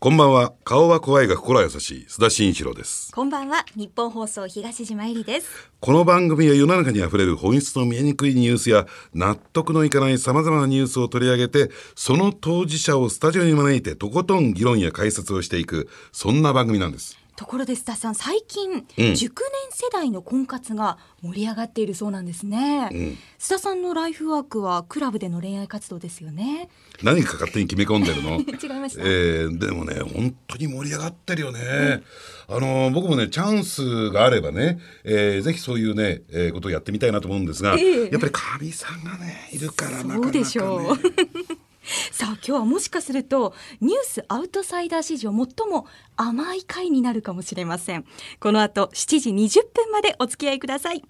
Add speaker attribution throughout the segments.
Speaker 1: こんばんは。顔は怖いが心は優しい須田慎一郎です。
Speaker 2: こんばんは日本放送東島えりです
Speaker 1: この番組は世の中にあふれる本質の見えにくいニュースや納得のいかない様々なニュースを取り上げて、その当事者をスタジオに招いてとことん議論や解説をしていく、そんな番組なんです。
Speaker 2: ところで須田さん最近、
Speaker 1: うん。
Speaker 2: 熟年世代の婚活が盛り上がっているそうなんですね、須田さんのライフワークはクラブでの恋愛活動ですよね。
Speaker 1: 何か勝手に決め込んでるの？
Speaker 2: 違いました、
Speaker 1: えーでもね本当に盛り上がってるよね、あの僕もねチャンスがあればね、えーぜひそういうね、えーことをやってみたいなと思うんですが、
Speaker 2: ええ。
Speaker 1: やっぱりかみさんがねいるからなかなか、ね、
Speaker 2: そうでしょう さあ今日はもしかするとニュースアウトサイダー史上最も甘い回になるかもしれません。この後7時20分までお付き合いください。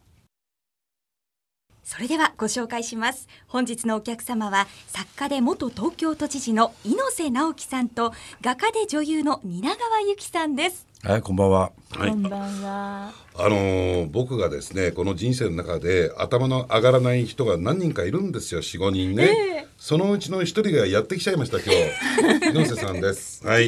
Speaker 2: それではご紹介します。本日のお客様は作家で元東京都知事の猪瀬直樹さんと画家で女優の蜷川由紀さんです。
Speaker 3: はい、こんばんは。
Speaker 1: はい。
Speaker 2: こんばんは。
Speaker 1: あのー僕がですねこの人生の中で頭の上がらない人が何人かいるんですよ。45人ね、
Speaker 2: ええ。
Speaker 1: そのうちの一人がやってきちゃいました今日。猪瀬さんです。はい。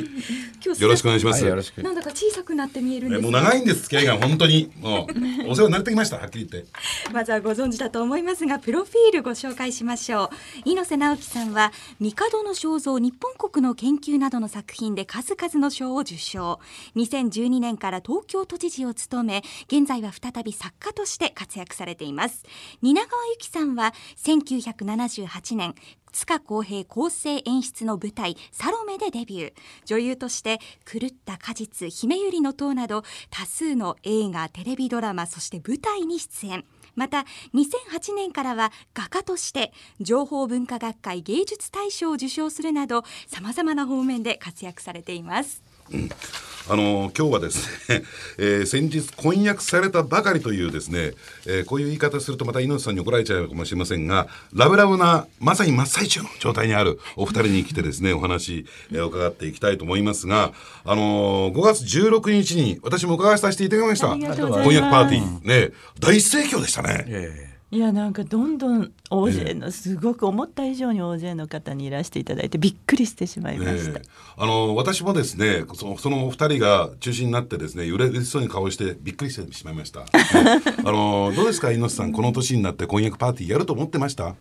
Speaker 2: 今日
Speaker 1: よろしくお願いします、
Speaker 3: はい、よろしく。
Speaker 2: なんだか小さくなって見えるんです
Speaker 1: えもう長いんです付き合いが本当に。もう お世話になってきましたはっきり言って。
Speaker 2: まずはご存知だと思いますがプロフィールご紹介しましょう。猪瀬直樹さんは帝の肖像日本国の研究などの作品で数々の賞を受賞。2012年から東京都知事を務め現在は再び作家として活躍されています。蜷川由紀さんは1978年塚公平構成演出の舞台「サロメ」でデビュー。女優として「狂った果実」「姫百合の塔」など多数の映画テレビドラマそして舞台に出演。また2008年からは画家として情報文化学会芸術大賞を受賞するなどさまざまな方面で活躍されています。
Speaker 1: あの今日はですね、えー先日婚約されたばかりというですね、えーこういう言い方するとまた猪瀬さんに怒られちゃうかもしれませんがラブラブなまさに真っ最中の状態にあるお二人に来てですねお話、えー伺っていきたいと思いますが、あのー5月16日に私も伺わさせていただきました。婚約パーティー。ね大盛況でしたね。
Speaker 3: え
Speaker 4: いやなんかどんどん大勢のすごく思った以上に大勢の方にいらしていただいてびっくりしてしまいました。
Speaker 1: ねえ。あの私もですねそのそのお二人が中心になってですね嬉しそうに顔してびっくりしてしまいました、ね あのどうですか猪瀬さんこの年になって婚約パーティーやると思ってました？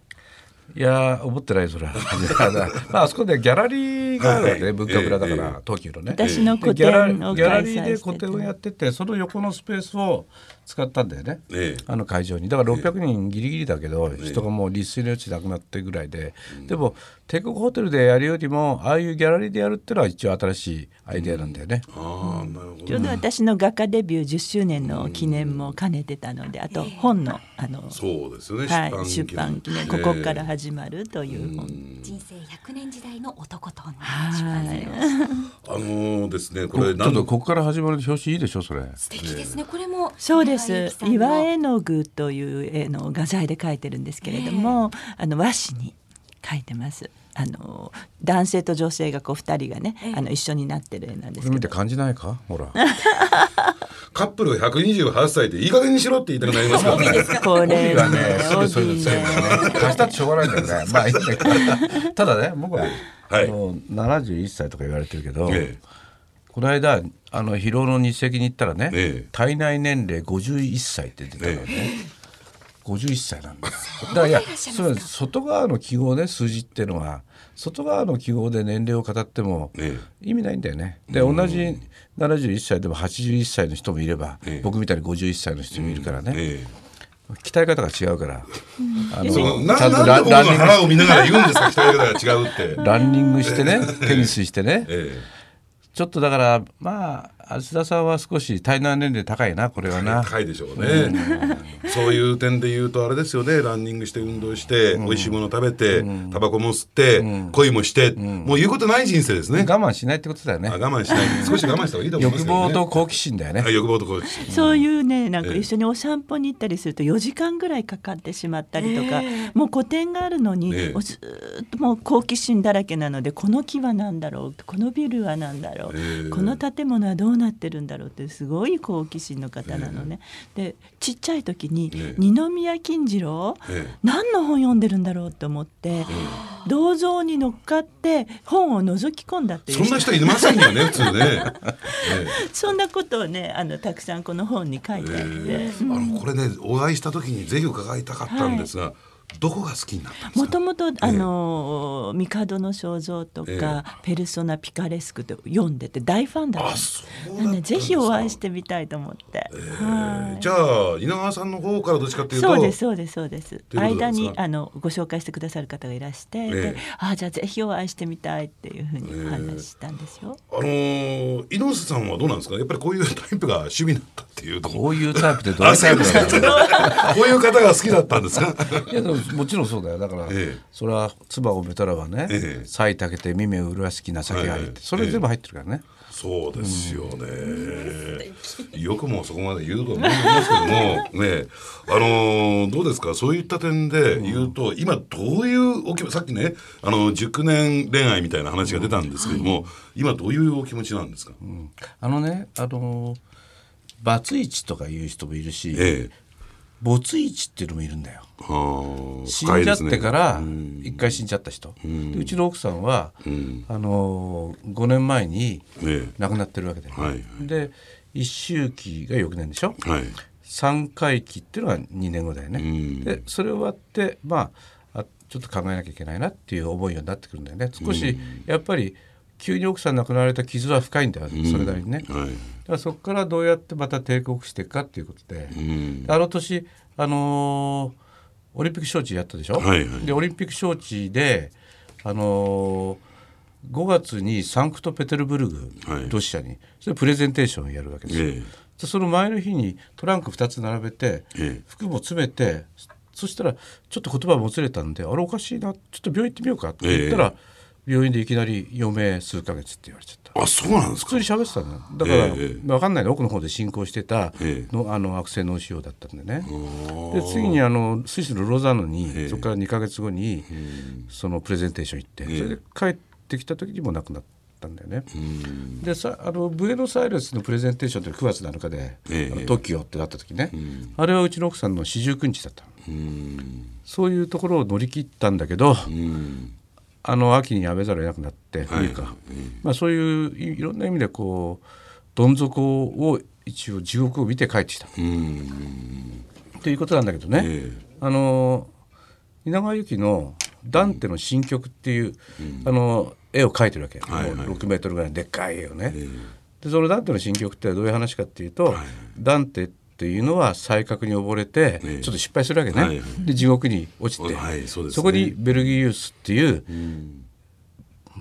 Speaker 3: えいやー、思ってないよそれは。まあ、あそこでギャラリーがあるわけね、
Speaker 1: はい。
Speaker 3: 文化村だか
Speaker 1: ええ。
Speaker 3: ら、東急のね。
Speaker 4: 私の個展を
Speaker 3: ギャラ
Speaker 4: 開
Speaker 3: リーで個展をやってて、その横のスペースを使ったんだよね。
Speaker 1: ええ。
Speaker 3: あの会場に。だから600人ギリギリだけど、人がもう立水の余地なくなってぐらいで、でも帝国ホテルでやるよりもああいうギャラリーでやるっていうのは一応新しいアイデアなんだよね。
Speaker 1: ああなるほど
Speaker 4: ちょうど私の画家デビュー10周年の記念も兼ねてたのであと本のあの、
Speaker 1: そうですよね、
Speaker 4: はい、出版記念。ここから
Speaker 1: ね
Speaker 4: 始まるという本。
Speaker 2: 人生100年時代の男と女
Speaker 4: はい
Speaker 1: あのですねこ
Speaker 3: これちょっとここから始まる表紙いいでしょそれ。
Speaker 2: 素敵ですね。これも
Speaker 4: そうで
Speaker 2: 蜷川由
Speaker 4: す岩絵の具という絵の画材で描いてるんですけれども、あの和紙に描いてます。あの男性と女性がこう二人がね、あの一緒になってる絵なんですけど。
Speaker 3: 感じないか？ほら。
Speaker 1: カップルが128歳でいい加減にしろって言いたくなりますからね
Speaker 4: これ
Speaker 3: がね、すぐそういう
Speaker 4: 帯
Speaker 3: のね。貸したってしょうがないんだよね。まあいいんだけど。ただね、僕は、
Speaker 1: はい。
Speaker 3: あの71歳とか言われてるけど、
Speaker 1: ええ
Speaker 3: この間あの疲労の日赤に行ったらね、
Speaker 1: ええ。
Speaker 3: 体内年齢51歳って出てたのね。51歳なんです。だからいや、それ外側の記号ね数字っていうのは外側の記号で年齢を語っても
Speaker 1: え
Speaker 3: 意味ないんだよね。で同じ71歳でも81歳の人もいれば、
Speaker 1: ええ。
Speaker 3: 僕みたいに51歳の人もいるからね。
Speaker 1: え
Speaker 3: 鍛え方が違うから、あの
Speaker 1: えそ
Speaker 3: ちゃんとランニング
Speaker 1: 腹を見ながら言うんですか？鍛え方が違うって。
Speaker 3: ランニングしてねテニスしてね。
Speaker 1: え
Speaker 3: ちょっとだからまあ芦田さんは少し体内年齢高いなこれは
Speaker 1: え
Speaker 3: な。
Speaker 1: 高いでしょうね、そういう点で言うとあれですよね。ランニングして運動して、美味しいもの食べて、タバコも吸って、恋もして、もう言うことない人生ですね、
Speaker 3: 我慢しないってことだよね。
Speaker 1: あ。我慢しない。少し我慢した方がいいと思いますね、
Speaker 3: 望と好奇心だよね。
Speaker 1: あ。欲望と好奇心。
Speaker 4: そういうねなんか
Speaker 1: ええ。
Speaker 4: 一緒にお散歩に行ったりすると4時間ぐらいかかってしまったりとか、もう個展があるのに、
Speaker 1: ええ。
Speaker 4: もうずーっともう好奇心だらけなのでこの木は何だろうこのビルは何だろう、
Speaker 1: ええ。
Speaker 4: この建物はどうなってるんだろうってすごい好奇心の方なのね。でちっちゃい時に
Speaker 1: ええ。
Speaker 4: 二宮金次郎、
Speaker 1: ええ。
Speaker 4: 何の本読んでるんだろうと思って、銅像に乗っかって本を覗き込んだっていう。
Speaker 1: そんな人いませんよね普通ね。
Speaker 4: そんなことをねあのたくさんこの本に書いてあって、
Speaker 1: ええ。あのこれねお会いした時にぜひ伺いたかったんですが、どこが好きになったんですか？
Speaker 4: もともとあの帝の肖像とか、
Speaker 1: え
Speaker 4: ペルソナピカレスクと読んでて大ファンだったん
Speaker 1: あ
Speaker 4: です
Speaker 1: そうだったんですか？
Speaker 4: ねぜひお会いしてみたいと思って、はい。
Speaker 1: じゃあ稲川さんの方からどっちかっていうと。
Speaker 4: そうですそうですそうです。間にあのご紹介してくださる方がいらして、
Speaker 1: え
Speaker 4: であじゃあぜひお会いしてみたいっていうふうにお話ししたんですよ。
Speaker 1: あのー、猪瀬さんはどうなんですか？やっぱりこういうタイプが趣味だったっていうと
Speaker 3: こういうタイプでどういうタイプ
Speaker 1: こういう方が好きだったんですか？
Speaker 3: いやでももちろんそうだよ。だから、
Speaker 1: ええ。
Speaker 3: それは唾を埋めたらばね
Speaker 1: ええ「
Speaker 3: 菜たけて耳を麗しき情けあり」って、
Speaker 1: はい
Speaker 3: それ全部入ってるからね、
Speaker 1: そうですよね、よくもそこまで言うと思いますけどもねあのーどうですか？そういった点で言うと、今どういうお気持ちさっきねあの熟年恋愛みたいな話が出たんですけども、今どういうお気持ちなんですか、
Speaker 3: あのねあのーバツイチとかいう人もいるし、
Speaker 1: ええ
Speaker 3: 没イチっていうのもいるんだよ。死んじゃってから
Speaker 1: うん。
Speaker 3: 一回死んじゃった人、うちの奥さんは、
Speaker 1: ん。
Speaker 3: あのー5年前に
Speaker 1: ええ。
Speaker 3: 亡くなってるわけで、
Speaker 1: はいはい。
Speaker 3: で一周期が翌年でしょ、
Speaker 1: はい。
Speaker 3: 3回忌っていうのは2年後だよね、
Speaker 1: うん。
Speaker 3: でそれ終わってまああちょっと考えなきゃいけないなっていう思いになってくるんだよね。少しやっぱり急に奥さん亡くなられた傷は深いんだよ、それなりにね、だか
Speaker 1: はい
Speaker 3: らそこからどうやってまた帝国していくかっていうことで、
Speaker 1: うん。
Speaker 3: あの年あのーオリンピック招致やったでしょ、
Speaker 1: はいはい。
Speaker 3: でオリンピック招致であのー5月にサンクトペテルブルグ、
Speaker 1: はい。
Speaker 3: ロシアにそれプレゼンテーションをやるわけですよ、
Speaker 1: ええ。
Speaker 3: でその前の日にトランク2つ並べて、
Speaker 1: ええ。
Speaker 3: 服も詰めてそしたらちょっと言葉もつれたんであれおかしいなちょっと病院行ってみようかって言ったら、病院でいきなり余命数ヶ月って言われちゃった。
Speaker 1: あそうなんですか。
Speaker 3: 普通に喋ってたのよ。だから、
Speaker 1: ええ
Speaker 3: 分かんないの奥の方で進行してた
Speaker 1: ええ
Speaker 3: の、あの悪性脳腫瘍だったんでね。で次にあのスイスのロザンヌに、
Speaker 1: ええ。
Speaker 3: そこから2か月後に、そのプレゼンテーション行って、
Speaker 1: え
Speaker 3: それで帰ってきた時にもう亡くなったんだよね。
Speaker 1: うん。
Speaker 3: でさあのブエノスアイレスのプレゼンテーションって9月7日で、
Speaker 1: ええ。
Speaker 3: あの TOKIO ってなった時ね、あれはうちの奥さんの四十九日だったそういうところを乗り切ったんだけど、
Speaker 1: うん
Speaker 3: あの秋に辞めざるを得なくなって
Speaker 1: はい
Speaker 3: 冬か、まあ、そういういいろんな意味でこうどん底を一応地獄を見て帰ってきた。
Speaker 1: うん
Speaker 3: ということなんだけどね、
Speaker 1: え
Speaker 3: あの稲川由紀の「ダンテの新曲」っていう、あの絵を描いてるわけ、
Speaker 1: はいはい
Speaker 3: もう6メートルぐらいのでっかい絵をね。
Speaker 1: え
Speaker 3: でそのダンテの新曲ってどういう話かっていうと、ダンテっていうのは才覚に溺れて、
Speaker 1: ええ。
Speaker 3: ちょっと失敗するわけね、
Speaker 1: はいはい
Speaker 3: で地獄に落ちて、
Speaker 1: はいそね。
Speaker 3: そこにベルギウスっていう
Speaker 1: うん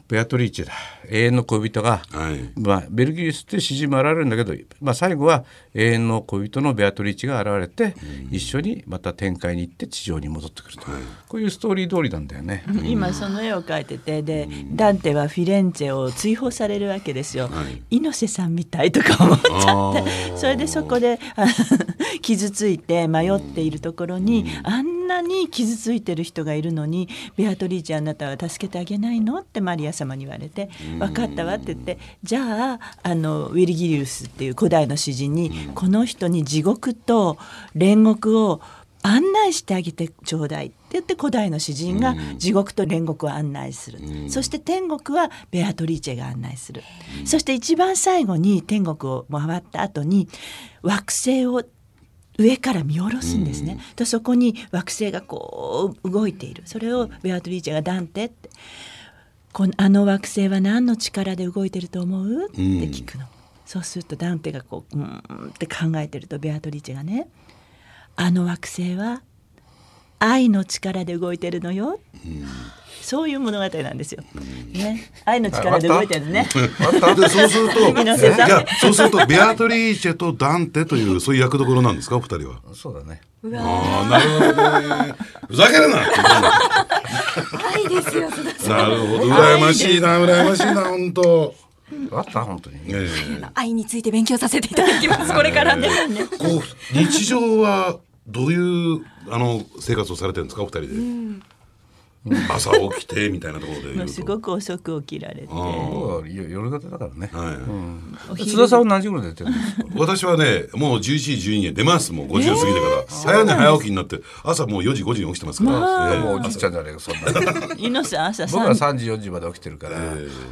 Speaker 3: ベアトリーチェだ。永遠の恋人が、
Speaker 1: はい。
Speaker 3: まあ、ベルギウスって詩人も現れるんだけど、まあ、最後は永遠の恋人のベアトリーチェが現れて、一緒にまた天界に行って地上に戻ってくると、こういうストーリー通りなんだよね。
Speaker 4: 今その絵を描いててでダンテはフィレンツェを追放されるわけですよ、
Speaker 1: はい。
Speaker 4: 猪瀬さんみたいとか思っちゃ
Speaker 1: あ
Speaker 4: って。
Speaker 1: ー。
Speaker 4: それでそこであ 傷ついて迷っているところに、あんなに傷ついてる人がいるのにベアトリーチェあなたは助けてあげないの？ってマリア様に言われて「分かったわ」って言ってじゃああのウィルギリウスっていう古代の詩人に、この人に地獄と煉獄を案内してあげてちょうだいって言って古代の詩人が地獄と煉獄を案内する、そして天国はベアトリーチェが案内する、そして一番最後に天国を回った後に惑星を上から見下ろすんですね、とそこに惑星がこう動いている。それをベアトリーチェが「ダンテ」って「このあの惑星は何の力で動いてると思う?」って聞くの、そうするとダンテがこう「うーん」って考えてるとベアトリーチェがね「あの惑星は愛の力で動いてるのよ」そういう物語なんですよ。ね、愛の力で動いてるね。
Speaker 1: で そうするとそうするとベアトリーチェとダンテというそういう役どころなんですか？お二人は。
Speaker 3: そうだね。
Speaker 1: ああなるほどね。ふざけるな。
Speaker 2: 愛ですよ
Speaker 1: な。るほど。羨ましいな羨ましいな本当。
Speaker 3: あった本当に、
Speaker 1: ええ。
Speaker 2: 愛について勉強させていただきますこれからね。
Speaker 1: こう日常はどういうあの生活をされてるんですかお二人で？朝起きてみたいなところで
Speaker 4: も
Speaker 1: 言うと。
Speaker 4: うすごく遅く起きられて。
Speaker 3: 夜夜型だからね、
Speaker 1: はい。
Speaker 4: お昼
Speaker 3: 津田さんは何時てるんですか？
Speaker 1: 私はねもう11時12時に出ます。もう50過ぎてから、早寝早起きになって朝もう4時5時に起きてますから、
Speaker 4: まあ
Speaker 1: ええ
Speaker 3: もうおじいちゃんじゃねえかそんな
Speaker 4: 猪野さん。朝
Speaker 3: 僕は
Speaker 4: 3
Speaker 3: 3時4時まで起きてるから、ま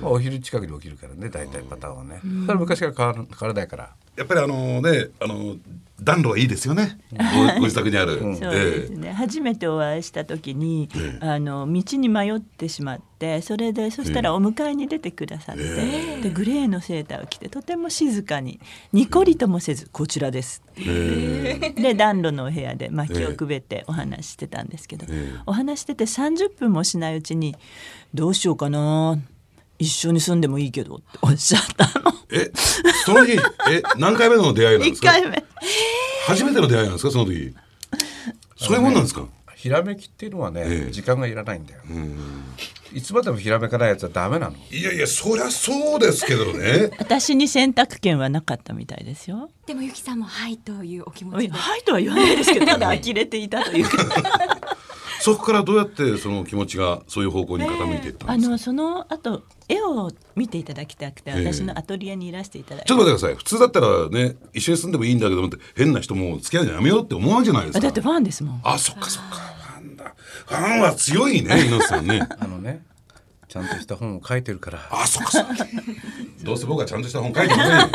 Speaker 3: あ、お昼近くに起きるからね大体パターンはね、それは昔から変わる変わらないから
Speaker 1: やっぱりあのねあの暖炉がいいですよね。ご ご自宅にある、
Speaker 4: そうですね、初めてお会いした時に、あの道に迷ってしまってそれでそしたらお迎えに出てくださって、でグレーのセーターを着てとても静かににこりともせず「こちらです」で暖炉のお部屋で薪をくべってお話ししてたんですけど、お話してて30分もしないうちに「どうしようかな一緒に住んでもいいけど」っておっしゃったの。
Speaker 1: えその日え何回目の出会いなんで
Speaker 4: 1
Speaker 1: すか？
Speaker 4: 回目。
Speaker 1: 初めての出会いなんですか？その時。そういうもんなんですか？
Speaker 3: ひらめきっていうのはね、
Speaker 1: ええ。
Speaker 3: 時間がいらないんだよ、いつまでもひらめかないやつはダメなの。
Speaker 1: いやいやそりゃそうですけどね。
Speaker 4: 私に選択権はなかったみたいですよ。
Speaker 2: でもゆきさんもはいというお気持ち
Speaker 4: はいとは言わないですけど ただ呆れていたというか
Speaker 1: そこからどうやってその気持ちがそういう方向に傾いていった
Speaker 4: あ
Speaker 1: んですか、
Speaker 4: のその後絵を見ていただきたくて
Speaker 1: ええ。
Speaker 4: 私のアトリエにいらしていただいて、
Speaker 1: ちょっと待ってください。普通だったらね一緒に住んでもいいんだけどもって変な人も付き合うのやめようって思わんじゃないですか。
Speaker 4: あだってファンですもん。
Speaker 1: あそっかそっか。ファンだ。ファンは強いね猪瀬さんね。
Speaker 3: あのねちゃんとした本を書いてるから。
Speaker 1: あそっかそっか。どうせ僕はちゃんとした本書いてない。よ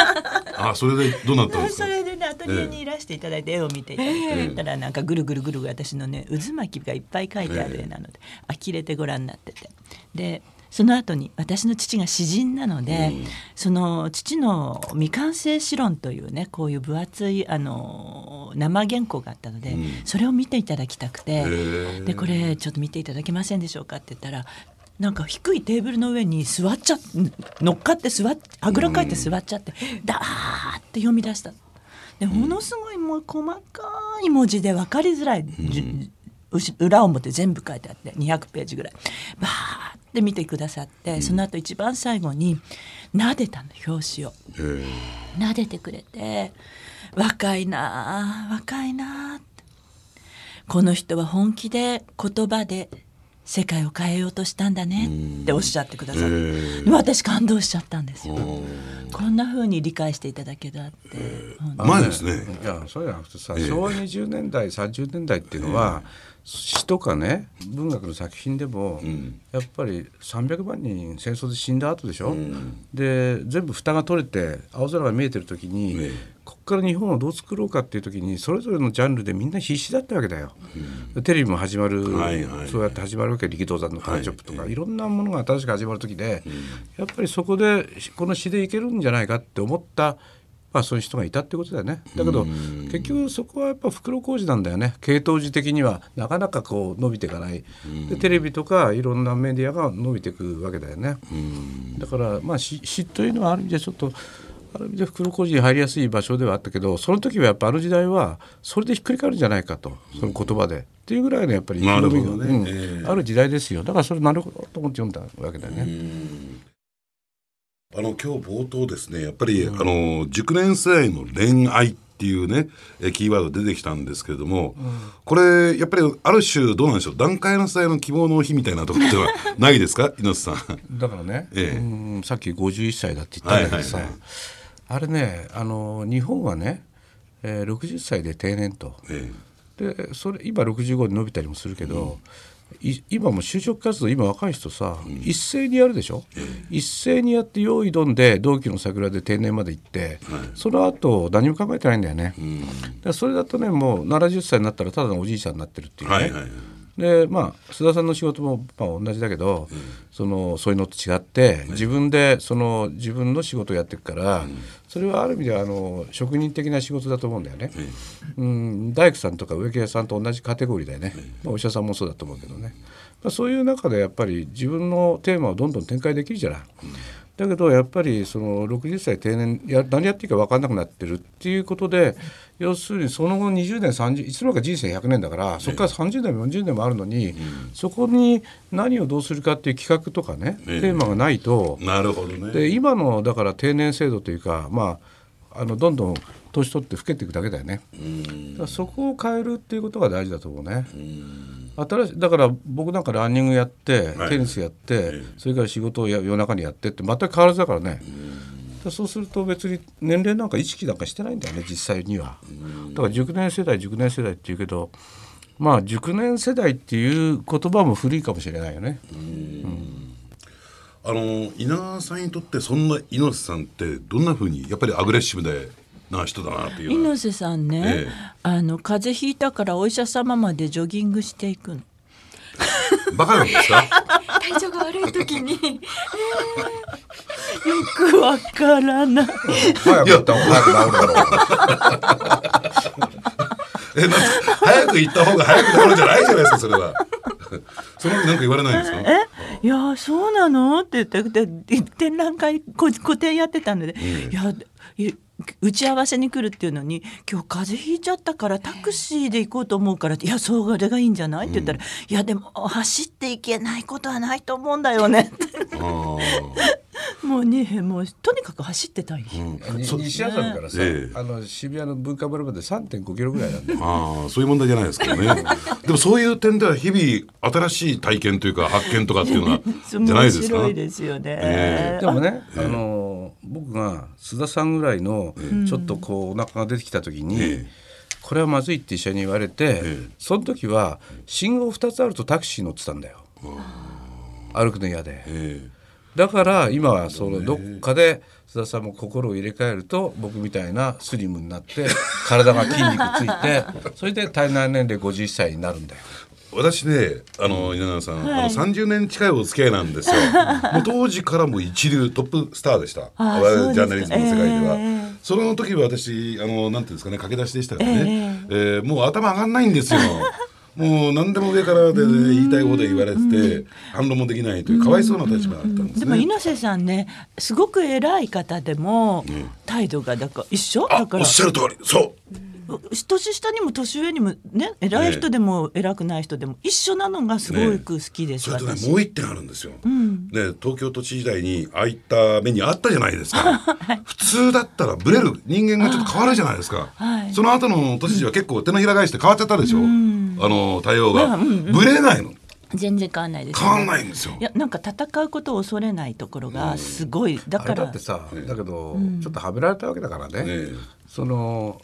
Speaker 1: あそれでどうなったんですか？
Speaker 4: それでトリエにいらしていただいて絵を見ていただいて、たらなん。かぐるぐるぐるぐる私のね渦巻きがいっぱい描いてある絵なので、呆れてご覧になっててでその後に私の父が詩人なので、その父の未完成詩論というねこういう分厚いあの生原稿があったので、それを見ていただきたくて
Speaker 1: ー。
Speaker 4: でこれちょっと見ていただけませんでしょうかって言ったらなんか低いテーブルの上に座っちゃ乗っかって座っあぐらかいて座っちゃってダーって読み出したでものすごいもう細かい文字で分かりづらい、裏表全部書いてあって200ページぐらい。バーって見てくださって、その後一番最後に撫でたの表紙を。
Speaker 1: え。ー
Speaker 4: 撫でてくれて若いなあ若いなあって。この人は本気で言葉で世界を変えようとしたんだねっておっしゃってくださって、私感動しちゃったんですよ。こんな風に理解していただけたって、
Speaker 1: 前ですね。
Speaker 3: いやそうじゃなくてさ、
Speaker 1: ええ。
Speaker 3: 昭和20年代30年代っていうのは、詩とかね文学の作品でも、やっぱり300万人戦争で死んだ後でしょ、で全部蓋が取れて青空が見えてる時に、
Speaker 1: ええ
Speaker 3: ここから日本をどう作ろうかっていう時にそれぞれのジャンルでみんな必死だったわけだよ。テレビも始まる、
Speaker 1: はいはい
Speaker 3: そうやって始まるわけ力道山のカラーチョップとか、
Speaker 1: はい
Speaker 3: い、ろんなものが新しく始まる時で、やっぱりそこでこの詩でいけるんじゃないかって思ったまあそういう人がいたってことだよね。だけど結局そこはやっぱ袋小路なんだよね。系統時的にはなかなかこう伸びていかない。でテレビとかいろんなメディアが伸びていくわけだよね。だからまあ詩詩というのはある意味でちょっと。ある意味で袋小路に入りやすい場所ではあったけどその時はやっぱあの時代はそれでひっくり返るんじゃないかとその言葉で、っていうぐらいのやっぱり意気込みが
Speaker 1: ね。
Speaker 3: うん。
Speaker 1: ええ。
Speaker 3: ある時代ですよ。だからそれなるほどと思って読んだわけだよね。
Speaker 1: あの今日冒頭ですね。やっぱり、あの熟年世代の恋愛っていうねえキーワード出てきたんですけれども、これやっぱりある種どうなんでしょう？段階の世代の希望の日みたいなところではないですか？猪瀬さん。
Speaker 3: だからね、
Speaker 1: ええ。
Speaker 3: うん。さっき51歳だって言ったんだけどさ、
Speaker 1: はいはい
Speaker 3: あれねあの日本はね、えー60歳で定年と。
Speaker 1: え
Speaker 3: でそれ今65に伸びたりもするけど、い今も就職活動今若い人さ、一斉にやるでしょ、一斉にやって用意どんで同期の桜で定年まで行って、その後何も考えてないんだよね、だからそれだとねもう70歳になったらただのおじいちゃんになってるっていうね、
Speaker 1: はいはい
Speaker 3: でまあ須田さんの仕事もまあ同じだけど、そのそういうのと違って自分でその自分の仕事をやっていくから、それはある意味ではあの職人的な仕事だと思うんだよね。うん、大工さんとか植木屋さんと同じカテゴリーだよね、まあ、お医者さんもそうだと思うけどね、まあ、そういう中でやっぱり自分のテーマをどんどん展開できるじゃない。だけどやっぱりその60歳定年や何やっていいか分かんなくなってるっていうことで要するにその後20年30いつの間にか人生100年だからそこから30年も40年もあるのに、そこに何をどうするかっていう企画とかね、
Speaker 1: ええ
Speaker 3: テーマがないと
Speaker 1: なるほどね。
Speaker 3: で今のだから定年制度というかまああのどんどん年取って老けていくだけだよね。だからそこを変えるっていうことが大事だと思うね。新しいだから僕なんかランニングやって、
Speaker 1: はい。
Speaker 3: テニスやって、
Speaker 1: ええ。
Speaker 3: それから仕事をや夜中にやってって全く変わらずだからね、だそうすると別に年齢なんか意識なんかしてないんだよね実際には、だから熟年世代熟年世代っていうけどまあ熟年世代っていう言葉も古いかもしれないよね、
Speaker 1: あの稲川さんにとってそんな猪瀬さんってどんな風にやっぱりアグレッシブでな人だなっていう。
Speaker 4: 猪瀬さんね、
Speaker 1: ええ。
Speaker 4: あの風邪ひいたからお医者様までジョギングしていくの。
Speaker 1: バカなんですか？
Speaker 2: 体調が悪い時に。
Speaker 4: よくわからない。
Speaker 3: 早くやった方が早く治るだろう。
Speaker 1: えな早く行った方が早くなるんじゃないじゃないですかそれは。そのなんか言われないんですか？
Speaker 4: えいやそうなの？って言ってで展覧会こ個展やってたので、いやい打ち合わせに来るっていうのに「今日風邪ひいちゃったからタクシーで行こうと思うから」って「いやそれがいいんじゃない?」って言ったら「いやでも走っていけないことはないと思うんだよね」もうねもうとにかく走ってたい、
Speaker 3: に西麻布からさ、
Speaker 1: ええ
Speaker 3: あの渋谷の文化村まで3.5キロぐらいなんだよ。
Speaker 1: ああそういう問題じゃないですけどね。でもそういう点では日々新しい体験というか発見とかっていうのはじゃない
Speaker 4: 面
Speaker 1: ですか
Speaker 4: 白いですよね。
Speaker 1: え
Speaker 3: でもね、あの僕が須田さんぐらいのちょっとこうお腹が出てきた時に、
Speaker 1: ええ。
Speaker 3: これはまずいって医者に言われて、
Speaker 1: ええ。
Speaker 3: その時は信号2つあるとタクシー乗ってたんだよ。歩くの嫌で。
Speaker 1: え
Speaker 3: だから今はそのどっかで須田さんも心を入れ替えると僕みたいなスリムになって体が筋肉ついてそれで体内年齢51歳になるんだよ。
Speaker 1: 私ねあの稲川さん、あの30年近いお付き合いなんですよ。もう当時からも一流トップスターでした。ジャーナリズムの世界では、
Speaker 4: ええ
Speaker 1: その時は私あのなんていうんですかね駆け出しでしたからね、えーもう頭上がんないんですよ。もう何でも上からで、言いたいこと言われてて反論もできないというかわいそうな立場だったんです
Speaker 4: でも
Speaker 1: ね。
Speaker 4: 猪瀬さんねすごく偉い方でも、態度がだから一緒？
Speaker 1: あ
Speaker 4: だから。
Speaker 1: おっしゃる通り。そう
Speaker 4: 年下にも年上にもね偉い人でも偉くない人でも一緒なのがすごく好きです、
Speaker 1: それとね
Speaker 4: 私
Speaker 1: もう一点あるんですよ、ね、東京都知事時代にああいった目にあったじゃないですか。普通だったらブレる人間がちょっと変わるじゃないですか、
Speaker 4: はい。
Speaker 1: その後の都知事は結構手のひら返して変わっちゃったでしょ、あの対応が、ブレないの。
Speaker 4: 全然変わんないです、
Speaker 1: 変わんないんですよ。
Speaker 4: いやなんか戦うことを恐れないところがすごい、だ
Speaker 3: あれだ
Speaker 4: から
Speaker 3: ってさ、だけど、ちょっとはめられたわけだからね、
Speaker 1: ええ
Speaker 3: その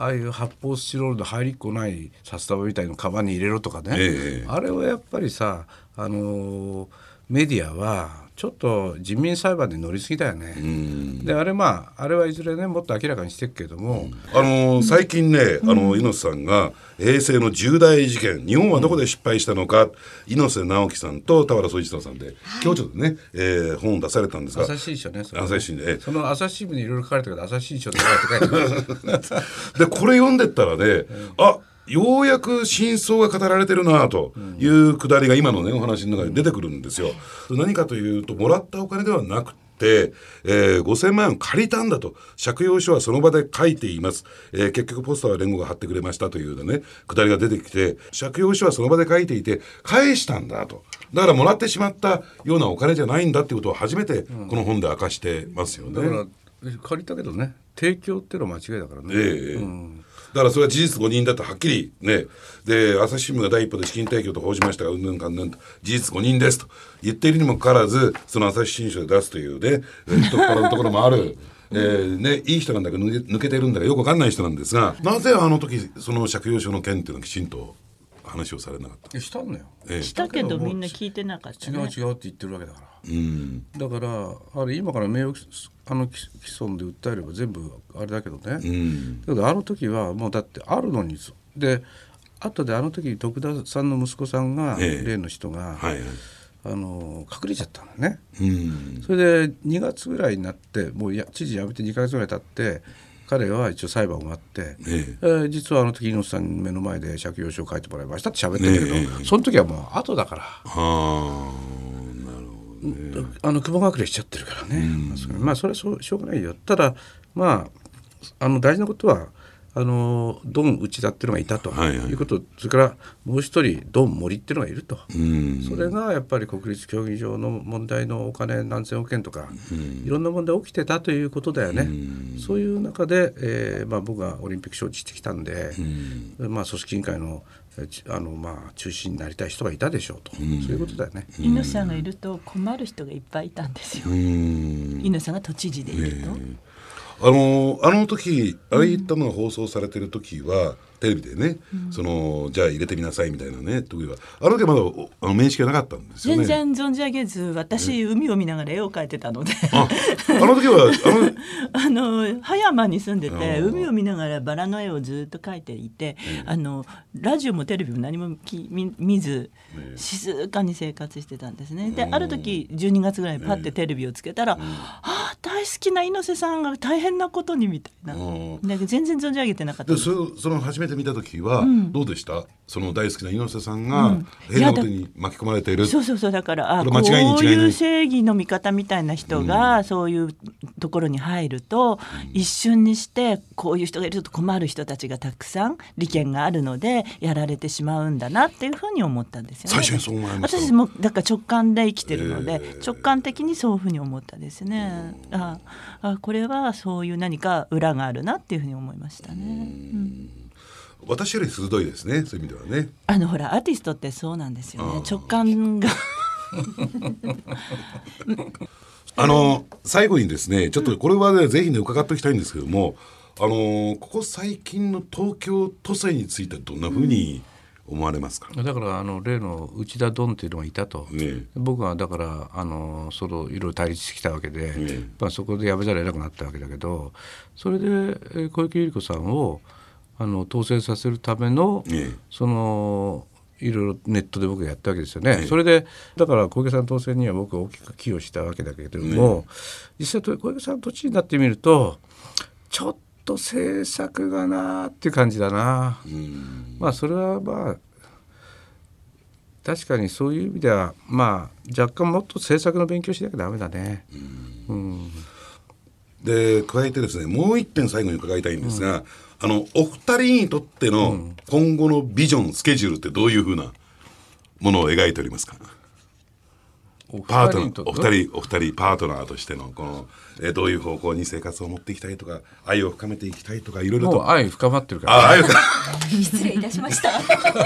Speaker 3: ああいう発泡スチロールの入りっこない札束みたいのカバンに入れろとかね、
Speaker 1: ええ
Speaker 3: あれはやっぱりさあのーメディアはちょっと人民裁判で乗りすぎだよね。であれまああれはいずれねもっと明らかにしていくけども、
Speaker 1: あの最近ね、あの猪瀬さんが平成の重大事件日本はどこで失敗したのか、猪瀬直樹さんと田原総一郎さんで、今日ちょっとね、えー本を出されたんですが。
Speaker 3: 朝日新書ねそれ
Speaker 1: 朝日新聞ええ。
Speaker 3: その朝日新聞にいろいろ書かれてるけど朝日新書って書いて書いてある
Speaker 1: でこれ読んでったらね、あようやく真相が語られてるなというくだりが今のねお話の中に出てくるんですよ。何かというともらったお金ではなくて、えー、5,000万円を借りたんだと。借用書はその場で書いています、えー結局ポスターは連合が貼ってくれましたというねくだりが出てきて借用書はその場で書いていて返したんだと。だからもらってしまったようなお金じゃないんだっていうことを初めてこの本で明かしてますよね。
Speaker 3: だから借りたけどね提供っていうのは間違いだからね。
Speaker 1: ええだからそれは事実誤認だとはっきりね。で朝日新聞が第一歩で資金提供と報じましたがうんぬんかんぬんと。事実誤認ですと。言っているにもかかわらずその朝日新書で出すというねえー太っ腹のところもある。えーね、いい人なんだけ抜けてるんだかよくわかんない人なんですが。なぜあの時その借用書の件っていうのをきちんと話をされなかった
Speaker 3: えしたんだよ。
Speaker 1: ええ。
Speaker 4: したけどみんな聞いてなかった、
Speaker 3: 違
Speaker 4: ね、
Speaker 3: う違うって言ってるわけだから。
Speaker 1: うん。
Speaker 3: だからあれ今から名誉あの毀損で訴えれば全部あれだけどね、
Speaker 1: うん。
Speaker 3: だけどあの時はもうだってあるのにで後であの時徳田さんの息子さんが、
Speaker 1: ええ。
Speaker 3: 例の人が、
Speaker 1: はいはい。
Speaker 3: あの隠れちゃったのね。
Speaker 1: うん。
Speaker 3: それで2月ぐらいになってもうや知事辞めて2ヶ月ぐらい経って彼は一応裁判終わって、
Speaker 1: え
Speaker 3: え。ー実はあの時猪瀬さんの目の前で借用書を書いてもらいましたって喋ってるけど、
Speaker 1: ええ。
Speaker 3: その時はもう後だから。
Speaker 1: はあ
Speaker 3: の雲隠れしちゃってるからね、まあそれはしょうがないよ。ただまああの大事なことはあのドン内田っていうのがいたと
Speaker 1: はいはい
Speaker 3: いうこと、それからもう一人ドン森っていうのがいると、
Speaker 1: うん。
Speaker 3: それがやっぱり国立競技場の問題のお金何千億円とか、いろんな問題起きてたということだよね。そういう中で、えーまあ、僕がオリンピック招致してきたんで、まあ、組織委員会のあの、まあ、中心になりたい人がいたでしょうと、そういうことだよね。
Speaker 4: 猪さんがいると困る人がいっぱいいたんですよ。
Speaker 1: うん
Speaker 4: 猪さんが都知事でいると。
Speaker 1: あのあの時ああいったのが放送されてる時は、テレビでね、そのじゃあ入れてみなさいみたいなね時はあの時はまだおあの面識がなかったんですよね。
Speaker 4: 全然存じ上げず私海を見ながら絵を描いてたので
Speaker 1: ああの時はあの
Speaker 4: あの葉山に住んでて海を見ながらバラの絵をずっと描いていて、あのラジオもテレビも何もき見見ず静かに生活してたんですね。である時12月ぐらいにパッてテレビをつけたら「ああ大好きな猪瀬さんが大変なことに」みたいな。
Speaker 1: うん。
Speaker 4: だけど全然存じ上げてなかった。
Speaker 1: でそその初めて見た時はどうでした、その大好きな猪瀬さんが
Speaker 4: うん。
Speaker 1: 変なことに巻き込まれている、
Speaker 4: そうそうそうだからあ
Speaker 1: こ
Speaker 4: こう
Speaker 1: い
Speaker 4: う正義の味方みたいな人がそういうところに入ると、一瞬にしてこういう人がいると困る人たちがたくさん利権があるのでやられてしまうんだなっていうふうに思ったんですよね。
Speaker 1: 最初にそう思いました。
Speaker 4: 私もだから直感で生きてるので、
Speaker 1: えー
Speaker 4: 直感的にそういうふうに思ったですね。ああこれはそういう何か裏があるなっていうふうに思いましたね。うん
Speaker 1: 私より鋭いですねそういう意味ではね。
Speaker 4: あのほらアーティストってそうなんですよね。直感が。
Speaker 1: あの最後にですねちょっとこれはねぜひね伺っておきたいんですけどもあのここ最近の東京都政についてどんなふうに思われますか、
Speaker 3: だからあの例の内田ドンっていうのがいたと、
Speaker 1: ね
Speaker 3: 僕はだからあのそのいろいろ対立してきたわけで、
Speaker 1: え。
Speaker 3: まあ、そこでやめざるを得なくなったわけだけどそれでえー小池百合子さんをあの当選させるための、
Speaker 1: ええ。
Speaker 3: そのいろいろネットで僕がやったわけですよね、
Speaker 1: ええ。
Speaker 3: それでだから小池さん当選には僕は大きく寄与したわけだけれども、実際と小池さん都知事になってみるとちょっと政策がなーっていう感じだな。
Speaker 1: うん。
Speaker 3: まあそれはまあ確かにそういう意味ではまあ若干もっと政策の勉強しなきゃダメだね。うん。
Speaker 1: で加えてですねもう一点最後に伺いたいんですが、あのお二人にとっての今後のビジョンスケジュールってどういうふうなものを描いておりますか？
Speaker 3: お
Speaker 1: パートナーお二人お二人パートナーとしてのこの、えーどういう方向に生活を持っていきたいとか愛を深めていきたいとかいろいろと。
Speaker 3: もう愛深まってるから、
Speaker 1: あ愛を深
Speaker 2: 失礼いたしました。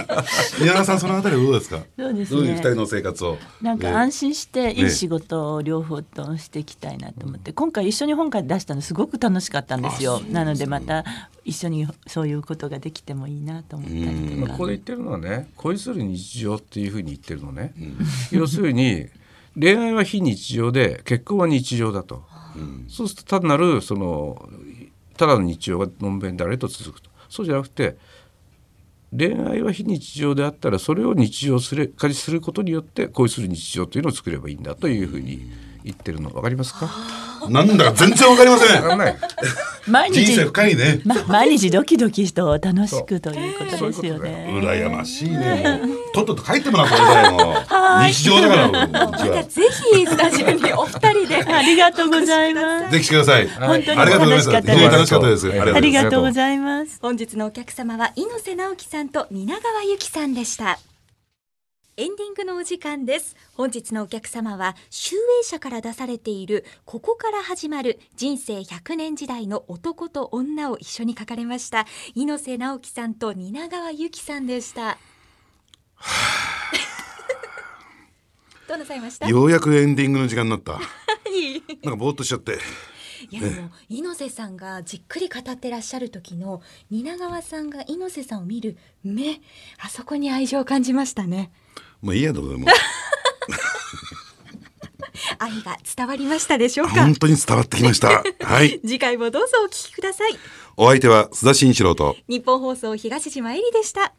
Speaker 1: 宮川さんそのあたりはどうですか？
Speaker 4: そうですね。
Speaker 1: どういう二人の生活を？
Speaker 4: なんか安心していい仕事を両方としていきたいなと思って、今回一緒に本会出したのすごく楽しかったんですよ。なのでまた一緒にそういうことができてもいいなと思ったりとか。
Speaker 3: まあここで言ってるのはね恋する日常っていうふうに言ってるのね、要するに恋愛は非日常で結婚は日常だと、そうすると単なるそのただの日常がのんべんだれと続くと。そうじゃなくて恋愛は非日常であったらそれを日常すれ化にすることによって恋する日常というのを作ればいいんだというふうに言ってるの。分かりますか？
Speaker 1: なんだか全然わかりません。
Speaker 4: 毎日。
Speaker 1: 人生深いね。
Speaker 4: ま、毎日ドキドキと楽しくということですよ
Speaker 3: そう。
Speaker 1: 羨ましいね。とっとと帰ってもらってくださいもう。日常だから。
Speaker 2: ぜひスタジオにお二人で。
Speaker 4: ありがとうございます。
Speaker 1: ぜひ来てください
Speaker 4: 本当に
Speaker 1: ありがとうございます。
Speaker 4: 楽しかった
Speaker 1: 楽しかったです。
Speaker 3: はい。
Speaker 1: ありがとうございます。
Speaker 4: ありがとうございます。
Speaker 2: 本日のお客様は猪瀬直樹さんと蜷川由紀さんでした。エンディングのお時間です。本日のお客様は、集英社から出されている、ここから始まる人生100年時代の男と女を一緒に書かれました、猪瀬直樹さんと蜷川由紀さんでした。どうなさいました？い
Speaker 1: ようやくエンディングの時間になった。
Speaker 2: い
Speaker 1: なんかぼーっとしちゃって。
Speaker 2: やでも猪瀬さんがじっくり語ってらっしゃる時の蜷川さんが猪瀬さんを見る目あそこに愛情を感じましたね
Speaker 1: もういいやどうでも。
Speaker 2: 愛が伝わりましたでしょうか？
Speaker 1: 本当に伝わってきました。はい。
Speaker 2: 次回もどうぞお聞きください。
Speaker 1: お相手は須田慎一郎と。
Speaker 2: 日本放送東島えりでした